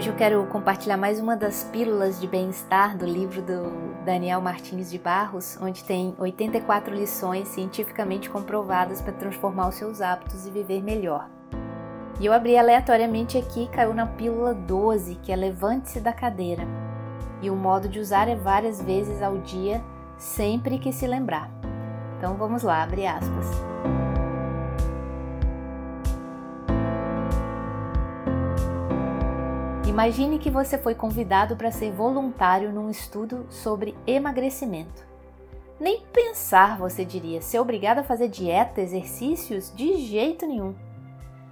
Hoje eu quero compartilhar mais uma das pílulas de bem-estar do livro do Daniel Martins de Barros, onde tem 84 lições cientificamente comprovadas para transformar os seus hábitos e viver melhor. E eu abri aleatoriamente aqui e caiu na pílula 12, que é levante-se da cadeira. E o modo de usar é várias vezes ao dia, sempre que se lembrar. Então vamos lá, abre aspas. Imagine que você foi convidado para ser voluntário num estudo sobre emagrecimento. Nem pensar, você diria, ser obrigado a fazer dieta, exercícios? De jeito nenhum.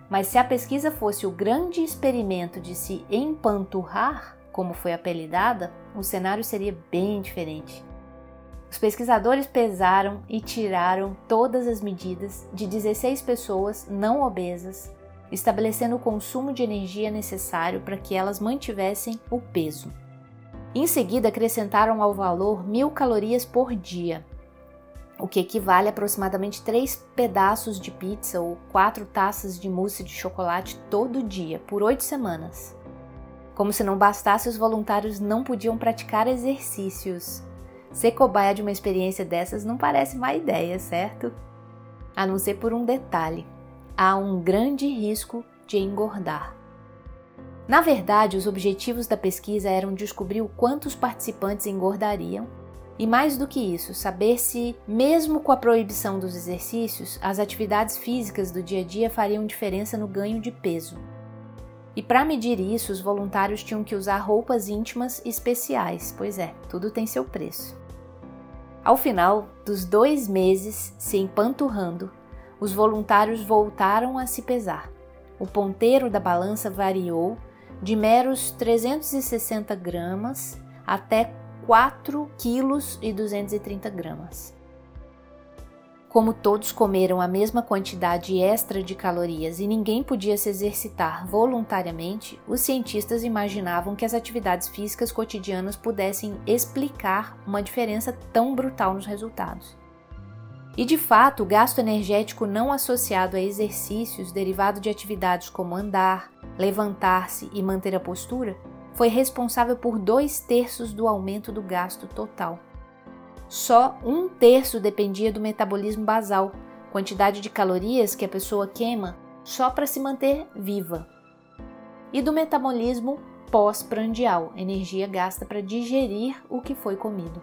Mas se a pesquisa fosse o grande experimento de se empanturrar, como foi apelidada, o cenário seria bem diferente. Os pesquisadores pesaram e tiraram todas as medidas de 16 pessoas não obesas estabelecendo o consumo de energia necessário para que elas mantivessem o peso. Em seguida, acrescentaram ao valor mil calorias por dia, o que equivale a aproximadamente três pedaços de pizza ou quatro taças de mousse de chocolate todo dia, por oito semanas. Como se não bastasse, os voluntários não podiam praticar exercícios. Ser cobaia de uma experiência dessas não parece má ideia, certo? A não ser por um detalhe há um grande risco de engordar. Na verdade, os objetivos da pesquisa eram descobrir o quanto os participantes engordariam e, mais do que isso, saber se, mesmo com a proibição dos exercícios, as atividades físicas do dia a dia fariam diferença no ganho de peso. E para medir isso, os voluntários tinham que usar roupas íntimas especiais, pois é, tudo tem seu preço. Ao final dos dois meses se empanturrando, os voluntários voltaram a se pesar. O ponteiro da balança variou de meros 360 gramas até 4 quilos e 230 gramas. Como todos comeram a mesma quantidade extra de calorias e ninguém podia se exercitar voluntariamente, os cientistas imaginavam que as atividades físicas cotidianas pudessem explicar uma diferença tão brutal nos resultados. E de fato, o gasto energético não associado a exercícios derivado de atividades como andar, levantar-se e manter a postura foi responsável por dois terços do aumento do gasto total. Só um terço dependia do metabolismo basal, quantidade de calorias que a pessoa queima só para se manter viva, e do metabolismo pós-prandial, energia gasta para digerir o que foi comido.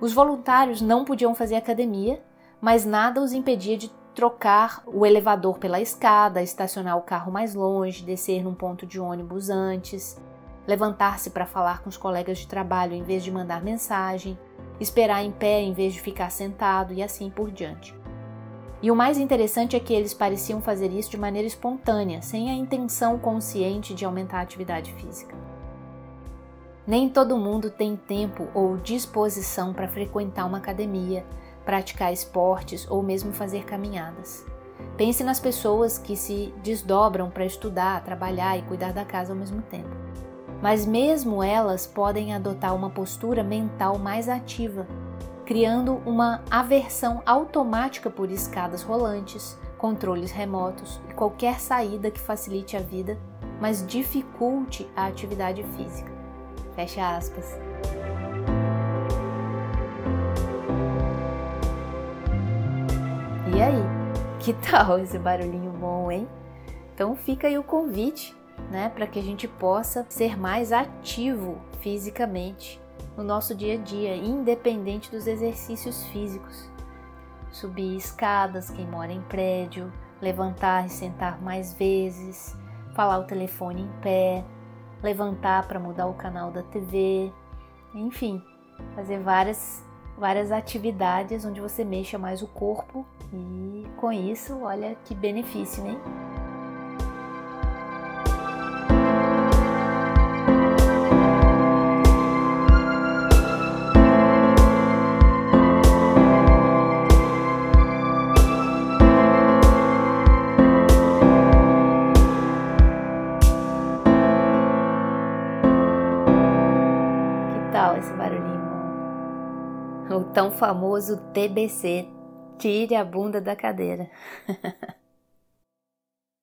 Os voluntários não podiam fazer academia mas nada os impedia de trocar o elevador pela escada, estacionar o carro mais longe, descer num ponto de ônibus antes, levantar-se para falar com os colegas de trabalho em vez de mandar mensagem, esperar em pé em vez de ficar sentado e assim por diante. E o mais interessante é que eles pareciam fazer isso de maneira espontânea, sem a intenção consciente de aumentar a atividade física. Nem todo mundo tem tempo ou disposição para frequentar uma academia, praticar esportes ou mesmo fazer caminhadas. Pense nas pessoas que se desdobram para estudar, trabalhar e cuidar da casa ao mesmo tempo. Mas mesmo elas podem adotar uma postura mental mais ativa, criando uma aversão automática por escadas rolantes, controles remotos e qualquer saída que facilite a vida, mas dificulte a atividade física. Fecha aspas. Que tal esse barulhinho bom, hein? Então fica aí o convite, né, para que a gente possa ser mais ativo fisicamente no nosso dia a dia, independente dos exercícios físicos. Subir escadas, quem mora em prédio, levantar e sentar mais vezes, falar o telefone em pé, levantar para mudar o canal da TV, enfim, fazer várias várias atividades onde você mexa mais o corpo e com isso, olha que benefício, né? Que tal esse barulhinho? O tão famoso TBC. Tire a bunda da cadeira.